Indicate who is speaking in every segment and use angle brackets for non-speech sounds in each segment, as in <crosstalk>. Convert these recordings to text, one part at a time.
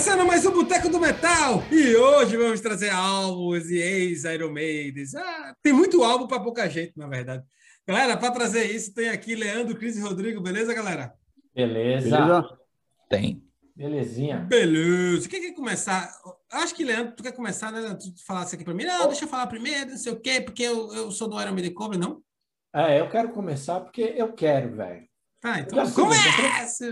Speaker 1: começando mais um Boteco do Metal e hoje vamos trazer álbuns e ex-Iron Maidens. Ah, tem muito álbum para pouca gente, na verdade. Galera, para trazer isso, tem aqui Leandro, Cris e Rodrigo, beleza, galera?
Speaker 2: Beleza.
Speaker 3: Beleza?
Speaker 2: Tem. Belezinha.
Speaker 1: Beleza. Quem quer começar? Acho que, Leandro, tu quer começar, né? Tu falasse aqui para mim. Não, deixa eu falar primeiro, não sei o quê, porque eu, eu sou do Iron Maiden Cover, não?
Speaker 2: É, eu quero começar porque eu quero, velho.
Speaker 1: Tá, então
Speaker 2: Já
Speaker 1: começa!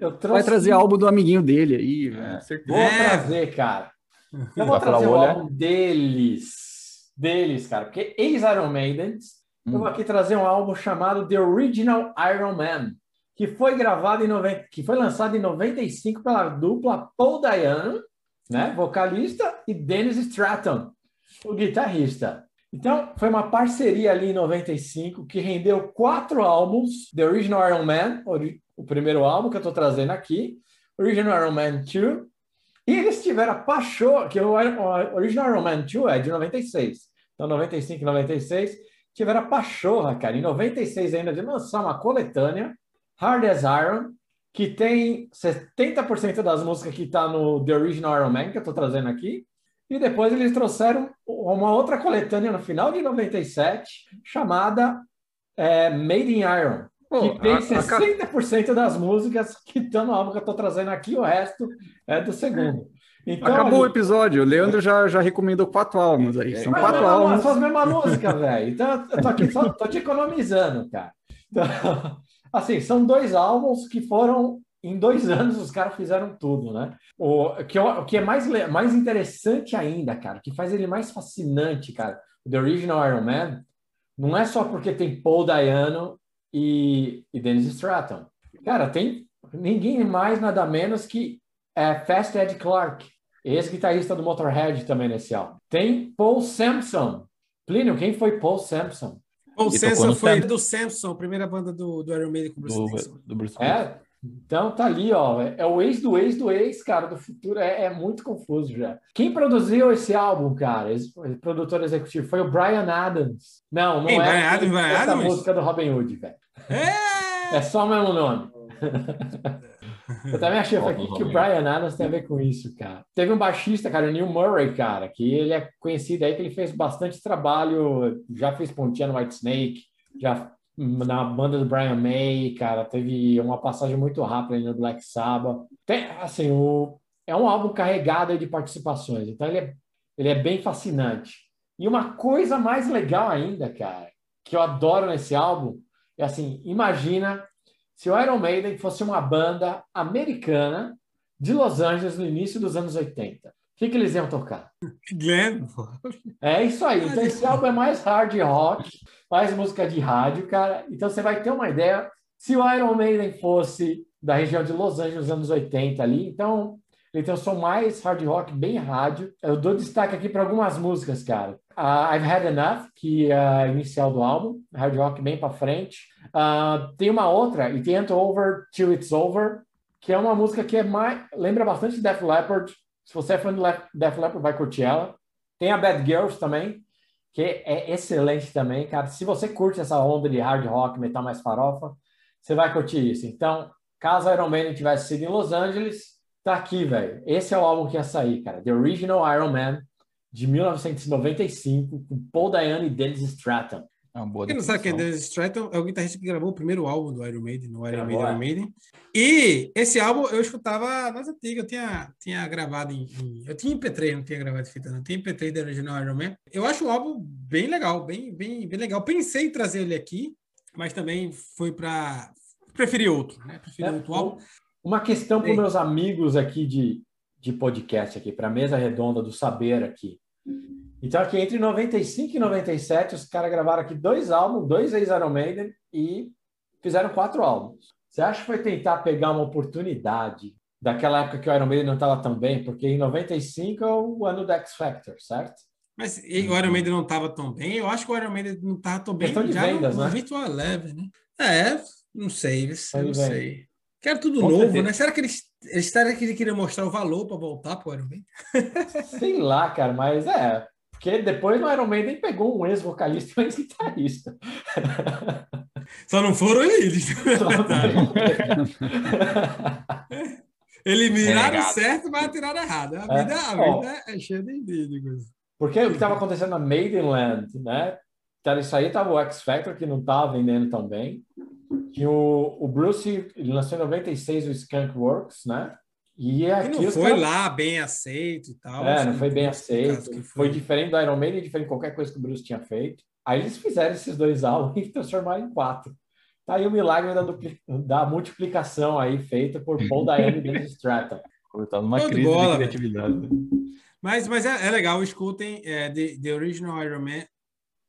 Speaker 2: Eu trouxe...
Speaker 3: Vai trazer álbum do amiguinho dele aí, velho. certeza.
Speaker 2: Vou
Speaker 1: É.
Speaker 2: trazer, cara. Eu vou trazer o álbum deles. Deles, cara. Porque ex-Iron Maidens, eu
Speaker 3: Hum.
Speaker 2: vou aqui trazer um álbum chamado The Original Iron Man, que foi gravado em 90, que foi lançado em 95 pela dupla Paul Dayano, né, vocalista, e Dennis Stratton, o guitarrista. Então, foi uma parceria ali em 95 que rendeu quatro álbuns: The Original Iron Man, o primeiro álbum que eu estou trazendo aqui, Original Iron Man 2, e eles tiveram a paixão, que o Original Iron Man 2 é de 96. Então, 95 e 96, tiveram a pachorra, cara, em 96 ainda, de lançar uma coletânea, Hard as Iron, que tem 70% das músicas que está no The Original Iron Man, que eu estou trazendo aqui, e depois eles trouxeram uma outra coletânea no final de 97, chamada é, Made in Iron,
Speaker 3: Pô,
Speaker 2: que tem
Speaker 3: a- a ca-
Speaker 2: 60% das músicas que estão no álbum que eu estou trazendo aqui, o resto é do segundo. Então,
Speaker 3: Acabou o
Speaker 2: ali-
Speaker 3: episódio. O Leandro já, já recomendou quatro álbuns aí. São
Speaker 2: Mas
Speaker 3: quatro
Speaker 2: não, não,
Speaker 3: álbuns.
Speaker 2: São as mesmas músicas, velho. Então, eu tô aqui só tô te economizando, cara. Então, <laughs> assim, são dois álbuns que foram em dois <laughs> anos os caras fizeram tudo, né? O que, o que é mais, mais interessante ainda, cara, que faz ele mais fascinante, cara, o The Original Iron Man, não é só porque tem Paul Dayano e, e Dennis Stratton. Cara, tem ninguém mais, nada menos que é, Fast Ed Clark, ex-guitarrista do Motorhead também nesse álbum. Tem Paul Sampson. Plínio, quem foi Paul Sampson?
Speaker 1: Samson
Speaker 4: no
Speaker 1: foi
Speaker 4: Samson.
Speaker 1: do Samson, primeira banda do, do Iron Maiden com o Bruce
Speaker 4: do, do Bruce Willis.
Speaker 2: É, então tá ali, ó. É o ex do ex do ex, cara, do futuro. É, é muito confuso já. Quem produziu esse álbum, cara? Esse, esse produtor executivo foi o Brian Adams. Não, não
Speaker 1: Quem?
Speaker 2: é.
Speaker 1: Brian Adams, Brian
Speaker 2: essa
Speaker 1: Adams?
Speaker 2: música do Robin Hood, velho.
Speaker 1: É!
Speaker 2: É só o mesmo nome. <laughs> Eu também achei aqui que o. Brian Adams tem a ver com isso, cara. Teve um baixista, cara, o Neil Murray, cara, que ele é conhecido aí que ele fez bastante trabalho, já fez pontinha no White Snake, já na banda do Brian May, cara, teve uma passagem muito rápida aí no Black Sabbath. Tem, assim, o, é um álbum carregado de participações, então ele é, ele é bem fascinante. E uma coisa mais legal ainda, cara, que eu adoro nesse álbum, é assim, imagina se o Iron Maiden fosse uma banda americana de Los Angeles no início dos anos 80. O que, que eles iam tocar?
Speaker 1: Glenn.
Speaker 2: É isso aí. Então, esse álbum é mais hard rock, mais música de rádio, cara. Então, você vai ter uma ideia. Se o Iron Maiden fosse da região de Los Angeles, nos anos 80 ali, então ele tem um som mais hard rock, bem rádio. Eu dou destaque aqui para algumas músicas, cara. Ah, I've Had Enough, que é a inicial do álbum, hard rock bem para frente. Ah, tem uma outra, It Ain't Over Till It's Over, que é uma música que é mais lembra bastante Def Leppard. Se você é fã Le- Def Leppard, vai curtir ela. Tem a Bad Girls também, que é excelente também, cara. Se você curte essa onda de hard rock, metal mais farofa, você vai curtir isso. Então, caso Iron Maiden tivesse sido em Los Angeles, tá aqui, velho. Esse é o álbum que ia sair, cara. The Original Iron Man, de 1995, com Paul Dayano e Dennis Stratton.
Speaker 4: É uma boa
Speaker 1: Quem não sabe quem é. Dennis Stratton é o guitarrista que gravou o primeiro álbum do Iron Maiden, no Iron Maiden,
Speaker 2: é.
Speaker 1: Iron Maiden. E esse álbum eu escutava nas antigas, eu tinha, tinha gravado em, em- Eu tinha em MP3, não tinha gravado em fita, não. Tinha em MP3 da Original Iron Man. Eu acho o álbum bem legal, bem, bem, bem legal. Pensei em trazer ele aqui, mas também foi para Preferi outro, né? Preferi
Speaker 2: É,
Speaker 1: outro álbum.
Speaker 2: Uma questão para meus amigos aqui de, de podcast aqui, para a mesa redonda do saber aqui. Então, aqui entre 95 e 97, os caras gravaram aqui dois álbuns, dois ex-Iron Maiden e fizeram quatro álbuns. Você acha que foi tentar pegar uma oportunidade daquela época que o Iron Maiden não estava tão bem? Porque em 95 é o ano do X Factor, certo?
Speaker 1: Mas e o Iron Maiden não estava tão bem. Eu acho que o Iron Maiden não estava tão bem
Speaker 2: Questão de
Speaker 1: já
Speaker 2: vendas,
Speaker 1: no,
Speaker 2: né?
Speaker 1: Virtual Eleven, né? É, não sei, não
Speaker 2: vendas.
Speaker 1: sei. Quero tudo
Speaker 2: Com
Speaker 1: novo,
Speaker 2: certeza.
Speaker 1: né? Será que eles, será que eles queriam mostrar o valor para voltar para o Iron Maiden?
Speaker 2: Sei lá, cara, mas é. Porque depois no Iron Maiden pegou um ex-vocalista e um ex-guitarrista.
Speaker 1: Só não foram eles. <laughs> Eles miraram
Speaker 2: Renegado.
Speaker 1: certo, mas atiraram errado. A
Speaker 2: É.
Speaker 1: vida, a
Speaker 2: Ó.
Speaker 1: vida é cheia de coisa.
Speaker 2: Porque o que estava acontecendo na Maidenland, né? Então, isso aí tava o X Factor, que não estava vendendo tão bem. Tinha o, o Bruce, ele lançou em 96 o Skunk Works, né? E
Speaker 1: E
Speaker 2: aqui
Speaker 1: não
Speaker 2: os
Speaker 1: foi
Speaker 2: caras-
Speaker 1: lá bem aceito e tal.
Speaker 2: É,
Speaker 1: assim,
Speaker 2: não foi bem aceito.
Speaker 1: que
Speaker 2: Foi diferente do Iron Maiden, diferente de qualquer coisa que o Bruce tinha feito. Aí eles fizeram esses dois <laughs> álbuns e transformaram em quatro. Tá aí o milagre da, dupli- da multiplicação aí feita por Paul Diane e Dennis Stratton.
Speaker 3: Tá numa
Speaker 1: de
Speaker 3: crise
Speaker 1: bola,
Speaker 3: de criatividade.
Speaker 1: Mas, mas é, é legal, escutem é, The, The Original Iron Man.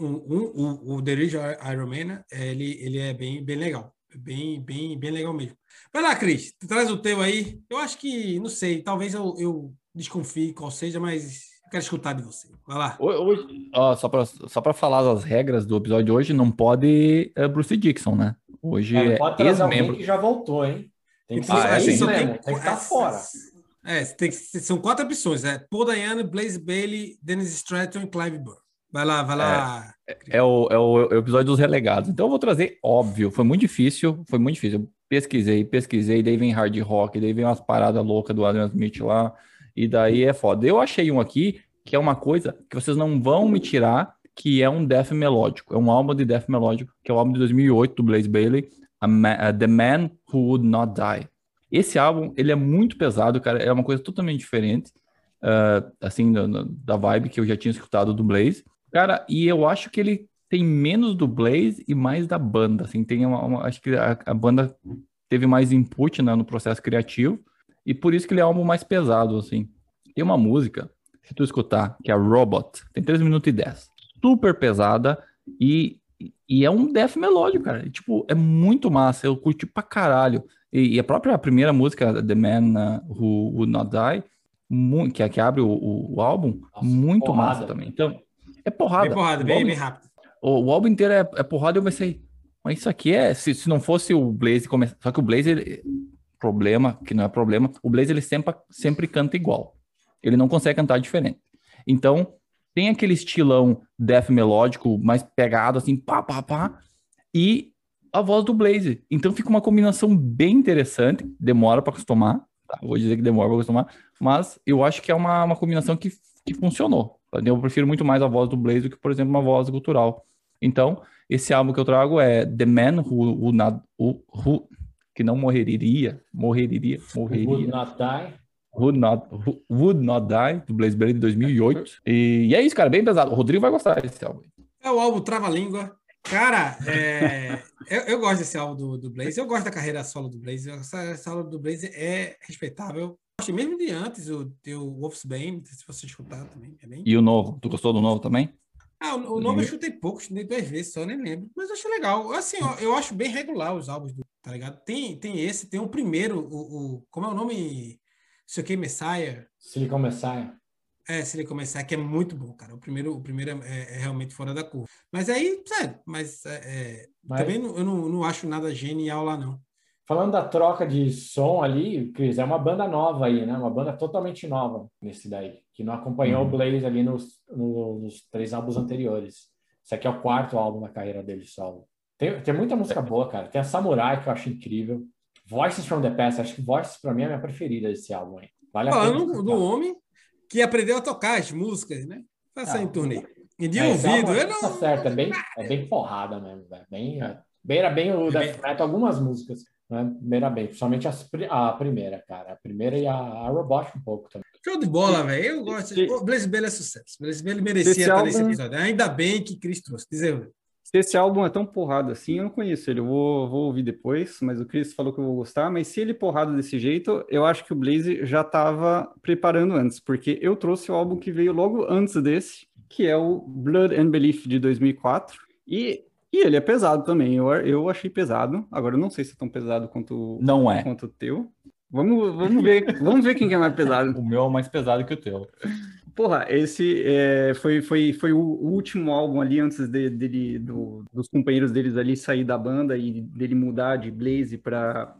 Speaker 1: Um, um, o, o The Original Iron Man, né, é, ele, ele é bem, bem legal. Bem, bem, bem legal mesmo. Vai lá, Cris, tu traz o teu aí. Eu acho que, não sei, talvez eu, eu desconfie qual seja, mas eu quero escutar de você. Vai lá.
Speaker 3: Hoje, ó, só para só pra falar das regras do episódio de hoje, não pode é, Bruce Dixon, né? Hoje
Speaker 2: É,
Speaker 3: é
Speaker 2: pode alguém
Speaker 3: ex-membro.
Speaker 2: que já voltou, hein? Tem que
Speaker 3: Ah,
Speaker 2: ser
Speaker 3: é,
Speaker 2: isso
Speaker 3: sim.
Speaker 2: mesmo, tem que estar fora.
Speaker 1: É, tem que, são quatro opções. É Paul Dayane, Blaze Bailey, Dennis Stratton e Clive Burr. Vai lá, vai lá.
Speaker 3: É o, é, o, é o episódio dos relegados. Então eu vou trazer, óbvio, foi muito difícil, foi muito difícil. Eu pesquisei, pesquisei, daí vem hard rock, daí vem umas paradas loucas do Adrian Smith lá, e daí é foda. Eu achei um aqui que é uma coisa que vocês não vão me tirar, que é um death melódico. É um álbum de death melódico, que é o álbum de 2008 do Blaze Bailey, A Ma- uh, The Man Who Would Not Die. Esse álbum, ele é muito pesado, cara, é uma coisa totalmente diferente, ah, assim, da, da vibe que eu já tinha escutado do Blaze. Cara, e eu acho que ele tem menos do Blaze e mais da banda, assim, tem uma, uma- acho que a, a banda teve mais input, né, no processo criativo, e por isso que ele é um álbum mais pesado, assim. Tem uma música, se tu escutar, que é Robot, tem 3 minutos e 10, super pesada e, e é um death melódico, cara, E, tipo, é muito massa, eu curti pra caralho. E, e a própria primeira música, The Man uh, Who Would Not Die, que, é- que abre o, o- o álbum,
Speaker 2: Nossa,
Speaker 3: muito
Speaker 2: porrada.
Speaker 3: massa também. Então, é porrada.
Speaker 1: Bem porrada, bem,
Speaker 3: álbum-
Speaker 1: bem rápido.
Speaker 3: o, o álbum inteiro é, é porrada e eu pensei, mas isso aqui é. Se, se não fosse o Blaze começar. Só que o Blaze, ele- problema, que não é problema, o Blaze ele sempre, sempre canta igual. Ele não consegue cantar diferente. Então, tem aquele estilão death melódico, mais pegado, assim, pá, pá, pá, e a voz do Blaze. Então fica uma combinação bem interessante, demora para acostumar, tá? Vou dizer que demora para acostumar, mas eu acho que é uma, uma combinação que, que funcionou. Eu prefiro muito mais a voz do Blaze do que, por exemplo, uma voz gutural. Então, esse álbum que eu trago é The Man Who, Who Not- Who- Who- que não morreria, morreria,
Speaker 2: Would
Speaker 3: morreria,
Speaker 2: Not Die.
Speaker 3: Would Not, Who- Would Not Die, do Blaze Bailey de 2008. E, e é isso, cara, bem pesado. O Rodrigo vai gostar desse álbum.
Speaker 1: É o álbum Trava-Língua. Cara, é, <laughs> eu, eu gosto desse álbum do, do Blaze. Eu gosto da carreira solo do Blaze. Essa, essa álbum do Blaze é respeitável. Mesmo de antes, o teu Wolfsbane, se você escutar também. É bem...
Speaker 3: E o novo, tu gostou do novo também?
Speaker 1: Ah, o, o novo eu chutei pouco, chutei duas vezes só, nem lembro. Mas eu achei legal. Assim, ó, eu acho bem regular os álbuns do, tá ligado? Tem, tem esse, tem o primeiro, o, o como é o nome? Sei o que, Messiah.
Speaker 2: Silicon Messiah.
Speaker 1: É, se ele começar, que é muito bom, cara. O primeiro, o primeiro é, é realmente fora da curva. Mas aí, sério, mas, é, é,
Speaker 2: Mas-
Speaker 1: também não- eu não, não acho nada genial lá, não.
Speaker 2: Falando da troca de som ali, Cris, é uma banda nova aí, né? Uma banda totalmente nova nesse daí, que não acompanhou
Speaker 3: Uhum.
Speaker 2: o Blaze ali nos, no- nos três álbuns anteriores. Esse aqui é o quarto álbum da carreira dele solo. Tem, tem muita música boa, cara. Tem a Samurai, que eu acho incrível. Voices from the Past, acho que Voices pra mim é a minha preferida desse álbum aí. Vale a pena.
Speaker 1: Falando
Speaker 2: escutar.
Speaker 1: do homem que aprendeu a tocar as músicas, né? Faça
Speaker 2: Ah,
Speaker 1: em turnê. E de
Speaker 2: É,
Speaker 1: ouvido,
Speaker 2: álbum
Speaker 1: eu
Speaker 2: tá
Speaker 1: não.
Speaker 2: certo, é bem, é bem porrada mesmo, velho. Bem, é, bem, era bem o
Speaker 1: É
Speaker 2: Death Metal, algumas músicas, né? Bem, principalmente as a primeira, cara. A primeira e a, a Robot um pouco também.
Speaker 1: Show de bola, velho. Eu gosto.
Speaker 3: Se-
Speaker 1: O Blaze Bailey é sucesso. Blaze Bailey merecia estar nesse
Speaker 3: álbum-
Speaker 1: episódio. Ainda bem que Cris trouxe. Diz aí, Will.
Speaker 3: Se esse álbum é tão porrada assim, eu não conheço ele. Eu vou, vou ouvir depois, mas o Chris falou que eu vou gostar. Mas se ele é porrada desse jeito, eu acho que o Blaze já estava preparando antes, porque eu trouxe o álbum que veio logo antes desse, que é o Blood and Belief de 2004. E, e ele é pesado também. Eu, eu achei pesado. Agora eu não sei se é tão pesado quanto,
Speaker 4: Não é.
Speaker 3: quanto o teu. Vamos, vamos ver, <laughs> vamos ver quem que é mais pesado.
Speaker 4: O meu é mais pesado que o teu.
Speaker 3: Porra, esse é, foi, foi, foi o último álbum ali antes de- dele, do- dos companheiros deles ali sair da banda e dele mudar de Blaze para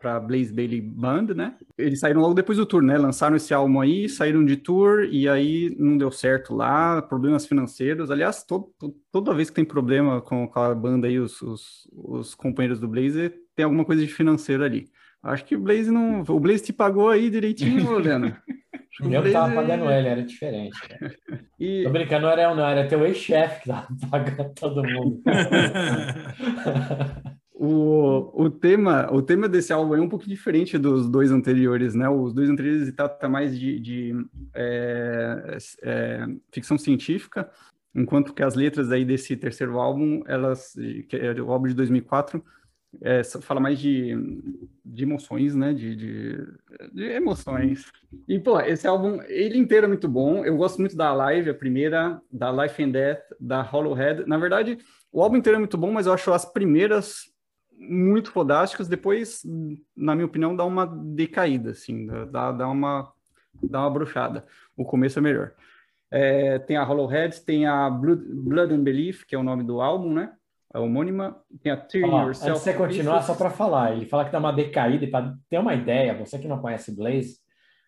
Speaker 3: para Blaze Bailey Band, né? Eles saíram logo depois do tour, né? Lançaram esse álbum aí, saíram de tour e aí não deu certo lá, problemas financeiros. Aliás, to- to- toda vez que tem problema com, com a banda aí, os, os, os companheiros do Blaze, tem alguma coisa de financeiro ali.
Speaker 4: Acho que o Blaze não. O Blaze te pagou aí direitinho, Leandro.
Speaker 2: Eu não tava pagando ele, era diferente. <laughs> E... Tô brincando, não era eu, não, era teu ex-chefe que tava <laughs> pagando todo mundo. <laughs>
Speaker 4: o, o, tema, o tema desse álbum é um pouco diferente dos dois anteriores, né? Os dois anteriores trata mais de, de é, é, ficção científica, enquanto que as letras aí desse terceiro álbum, elas, que é o álbum de 2004, é, fala mais de, de emoções, né? De, de, de, emoções. E, pô, esse álbum, ele inteiro é muito bom. Eu gosto muito da Live, a primeira, da Life and Death, da Hollow Head. Na verdade, o álbum inteiro é muito bom, mas eu acho as primeiras muito fodásticas. Depois, na minha opinião, dá uma decaída, assim, dá, dá uma dá uma bruxada. O começo é melhor. É, tem a Hollow Head, tem a Blood, Blood and Belief, que é o nome do álbum, né? a homônima, tem a Tear
Speaker 2: Ó, Yourself. Antes de você continuar, só para falar, ele fala que dá uma decaída, e para ter uma ideia, você que não conhece Blaze,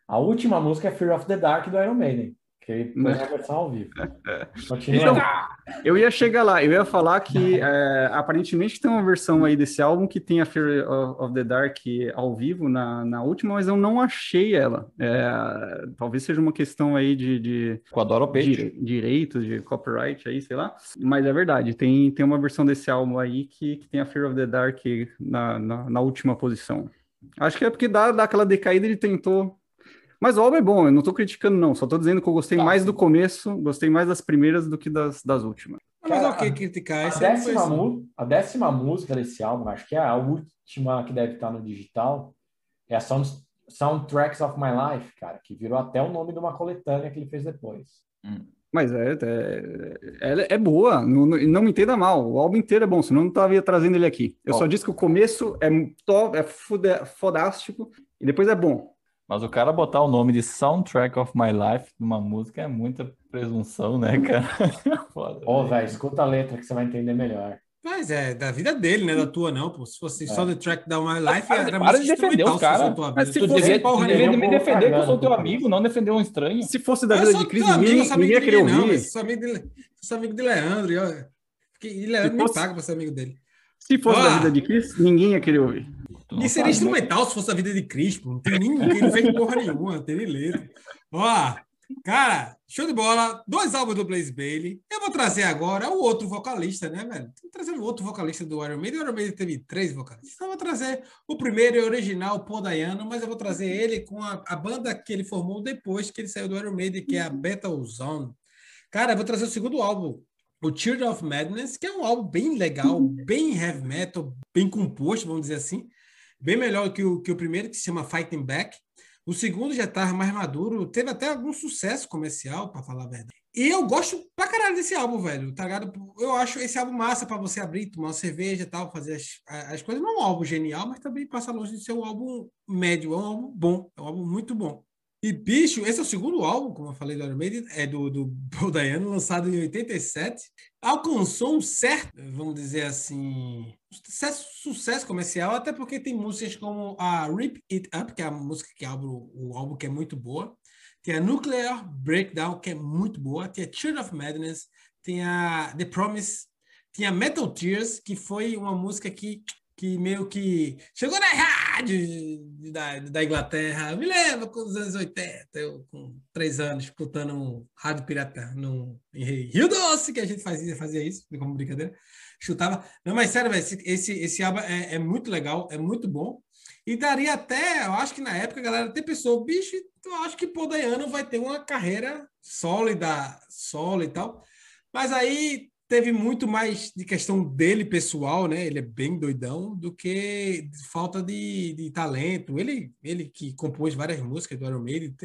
Speaker 2: a última música é Fear of the Dark do Iron Maiden. Que foi a versão ao vivo. <laughs>
Speaker 4: Continua. Então, eu ia chegar lá, eu ia falar que é, aparentemente tem uma versão aí desse álbum que tem a Fear of the Dark ao vivo na, na última, mas eu não achei ela. É, talvez seja uma questão aí de, de,
Speaker 3: de
Speaker 4: direitos, de copyright aí, sei lá. Mas é verdade, tem, tem uma versão desse álbum aí que, que tem a Fear of the Dark na, na, na última posição. Acho que é porque dá, dá aquela decaída ele tentou mas o álbum é bom, eu não tô criticando, não. Só tô dizendo que eu gostei tá, mais sim. do começo, gostei mais das primeiras do que das, das últimas.
Speaker 1: Mas ok criticar.
Speaker 2: A décima, assim. a décima música desse álbum, acho que é a última que deve estar no digital, é a Sound, Soundtracks of My Life, cara, que virou até o nome de uma coletânea que ele fez depois.
Speaker 4: Hum. Mas é, é, é, é boa, não, não, me entenda mal, o álbum inteiro é bom, senão eu não estaria trazendo ele aqui. Eu só disse que o começo é, top, é fodástico e depois é bom.
Speaker 3: Mas o cara botar o nome de Soundtrack of My Life numa música é muita presunção, né, cara? <laughs>
Speaker 2: Foda. Ô, velho, escuta a letra que você vai entender melhor.
Speaker 1: Mas é da vida dele, né? Da tua, não, pô. Se fosse é. só The Track da My Life,
Speaker 3: para, era para de defender o cara. Mas se tu devia, tu devia me defender, que eu sou teu amigo, não defender um estranho.
Speaker 4: Se fosse da vida de Cris, ninguém, ninguém ia querer ouvir.
Speaker 1: Sou amigo de, sou amigo de Leandro. E, e Leandro me paga pra ser amigo dele.
Speaker 4: Se fosse da vida de Cris, ninguém ia querer ouvir.
Speaker 1: E seria instrumental se fosse a vida de Crispo. Não tem ninguém, não fez porra nenhuma, não tem nem letra. Ó, cara, show de bola. Dois álbuns do Blaze Bailey. Eu vou trazer agora o outro vocalista, né, velho? Vou trazer o outro vocalista do Iron Maiden. O Iron Maiden teve três vocalistas. Então eu vou trazer o primeiro e original, o Paul Dayano, mas eu vou trazer ele com a, a, banda que ele formou depois que ele saiu do Iron Maiden, que é a Battle Zone. Cara, eu vou trazer o segundo álbum, o Children of Madness, que é um álbum bem legal, bem heavy metal, bem composto, vamos dizer assim bem melhor que o, que o primeiro, que se chama Fighting Back. O segundo já estava mais maduro, teve até algum sucesso comercial, para falar a verdade. E eu gosto pra caralho desse álbum, velho, tá ligado? Eu acho esse álbum massa para você abrir, tomar uma cerveja e tal, fazer as, as coisas. Não é um álbum genial, mas também passa longe de ser um álbum médio, é um álbum bom, é um álbum muito bom. E, bicho, esse é o segundo álbum, como eu falei do Iron Maiden, é do, do <laughs> Paul Dayano, lançado em 87. Alcançou um certo, vamos dizer assim, sucesso, sucesso comercial, até porque tem músicas como a Rip It Up, que é a música que abre o álbum, que é muito boa. Tem a Nuclear Breakdown, que é muito boa. Tem a Children of Madness. Tem a The Promise. Tem a Metal Tears, que foi uma música que que meio que chegou na rádio da, da Inglaterra. Me lembro com os anos 80, eu com três anos, escutando um rádio pirata no, em Rio Doce, que a gente fazia, fazia isso, como brincadeira. Chutava. Não, mas sério, esse, esse, esse álbum é, é, muito legal, é muito bom. E daria até, eu acho que na época a galera até pensou, bicho, eu acho que Paul Dayano vai ter uma carreira sólida, solo e tal. Mas aí teve muito mais de questão dele pessoal, né? Ele é bem doidão, do que falta de, de talento. Ele, ele que compôs várias músicas do Iron Maiden,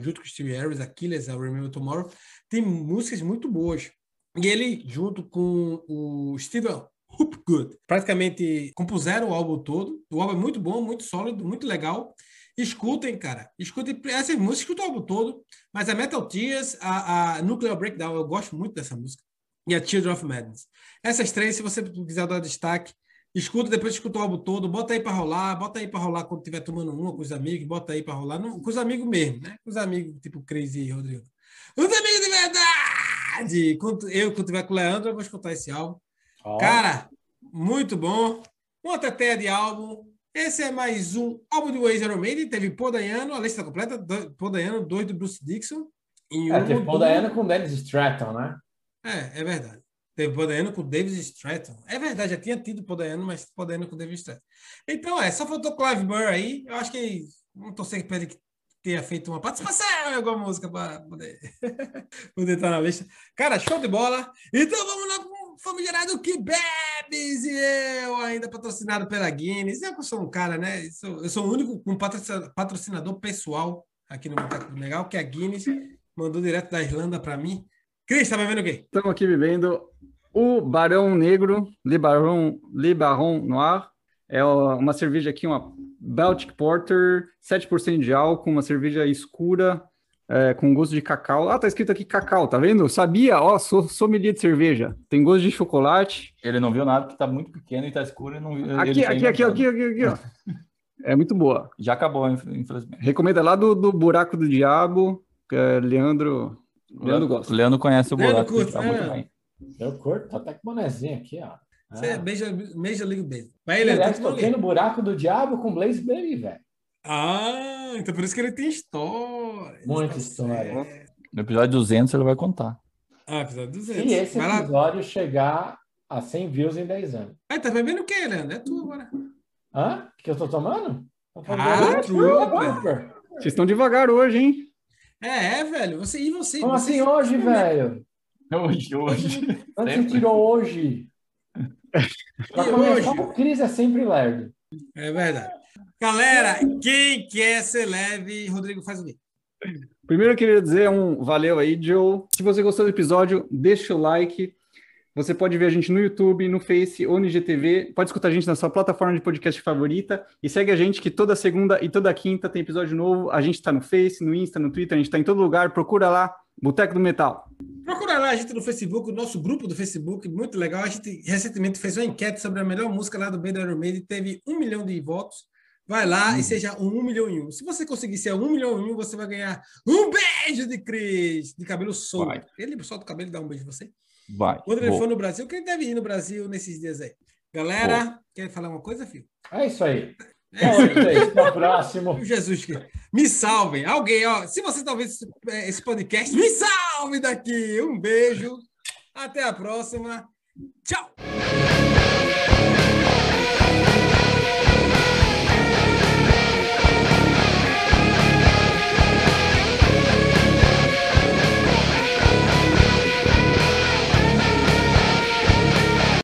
Speaker 1: junto com Steve Harris, Achilles, I Remember Tomorrow, tem músicas muito boas. E ele, junto com o Steven Hoopgood, praticamente compuseram o álbum todo. O álbum é muito bom, muito sólido, muito legal. Escutem, cara. Escutem essas músicas, escutem o álbum todo. Mas a Metal Tears, a, a Nuclear Breakdown, eu gosto muito dessa música e a Children of Madness. Essas três, se você quiser dar destaque, escuta, depois escuta o álbum todo, bota aí para rolar, bota aí para rolar quando estiver tomando uma com os amigos, bota aí para rolar, não, com os amigos mesmo, né? Com os amigos, tipo Crazy e Rodrigo. Os amigos de verdade! Quando, eu, quando tiver com o Leandro, eu vou escutar esse álbum. Oh. Cara, muito bom. Uma teteia de álbum. Esse é mais um álbum do Waze Maiden. Teve Paul Dayano, a lista completa. Paul Dayano, dois do Bruce Dixon.
Speaker 2: E é, um teve Paul do... Com Dennis Stratton, né?
Speaker 1: É, é verdade. Teve Paul Dayano com David Stratton. É verdade, já tinha tido Paul Dayano, mas Paul Dayano com David Stratton. Então, é, só faltou Clive Burr aí. Eu acho que não torcer para ele que tenha feito uma participação em alguma música para poder, <laughs> poder estar na lista. Cara, show de bola. Então vamos lá com o famigerado que bebes e eu, ainda patrocinado pela Guinness. Eu sou um cara, né? Eu sou, eu sou o único com patrocinador pessoal aqui no Boteco Legal, que é a Guinness. Mandou direto da Irlanda para mim. Cris, tá bebendo o quê?
Speaker 4: Estamos aqui bebendo o Barão Negro, Le Baron, Le Baron Noir. É uma cerveja aqui, uma Baltic Porter, 7% de álcool, uma cerveja escura, é, com gosto de cacau. Ah, tá escrito aqui cacau, tá vendo? Sabia, ó, sou sommelier de cerveja. Tem gosto de chocolate.
Speaker 3: Ele não viu nada porque tá muito pequeno e tá escuro e não
Speaker 4: Aqui, aqui, aqui, aqui, aqui, aqui, ó. É muito boa.
Speaker 3: Já acabou, infelizmente.
Speaker 4: Recomenda lá do, do Buraco do Diabo, que é Leandro.
Speaker 3: Leandro gosta. Leandro conhece o Buraco
Speaker 2: Leandro do Diabo também. Eu curto, tá até com bonezinho aqui, ó.
Speaker 1: Você é Major, Major League Baseball.
Speaker 2: Vai, ele Aliás, toquei no buraco do diabo com Blaze Baby, velho.
Speaker 1: Ah, então por isso que ele tem história.
Speaker 2: Muita tá história.
Speaker 3: No episódio 200 ele vai contar.
Speaker 1: Ah, episódio 200.
Speaker 2: E esse vai episódio lá. chegar a 100 views em 10 anos.
Speaker 1: Ah, tá bebendo o quê, Leandro? É tu agora.
Speaker 2: Hã? O que eu tô tomando?
Speaker 1: Tô ah, Trooper.
Speaker 4: Vocês estão devagar hoje, hein?
Speaker 1: É, é, velho. Você, e você?
Speaker 2: Como
Speaker 1: você,
Speaker 2: assim hoje, velho?
Speaker 3: Hoje, hoje.
Speaker 2: Onde você tirou hoje? Pra começar, hoje... o Cris é sempre lerdo.
Speaker 1: É verdade. Galera, quem quer ser leve, Rodrigo faz o quê?
Speaker 4: Primeiro eu queria dizer um valeu aí, Joe. Se você gostou do episódio, deixa o like. Você pode ver a gente no YouTube, no Face ou no IGTV. Pode escutar a gente na sua plataforma de podcast favorita. E segue a gente que toda segunda e toda quinta tem episódio novo. A gente está no Face, no Insta, no Twitter, a gente está em todo lugar. Procura lá, Boteco do Metal.
Speaker 1: Procura lá a gente no Facebook, o nosso grupo do Facebook, muito legal. A gente recentemente fez uma enquete sobre a melhor música lá do Band Iron Maiden, teve um milhão de votos. Vai lá hum. e seja um, um milhão em um. Se você conseguir ser um milhão em um, você vai ganhar um beijo de Cris, de cabelo solto. Vai. Ele solta o cabelo e dá um beijo em você.
Speaker 3: Vai.
Speaker 1: Quando ele for no Brasil, quem deve ir no Brasil nesses dias aí? Galera, Boa. quer falar uma coisa, filho?
Speaker 2: É isso aí. É isso aí. Até o próximo. <laughs>
Speaker 1: Jesus, me salvem. Alguém, ó. Se você está ouvindo esse podcast, me salve daqui. Um beijo. Até a próxima. Tchau.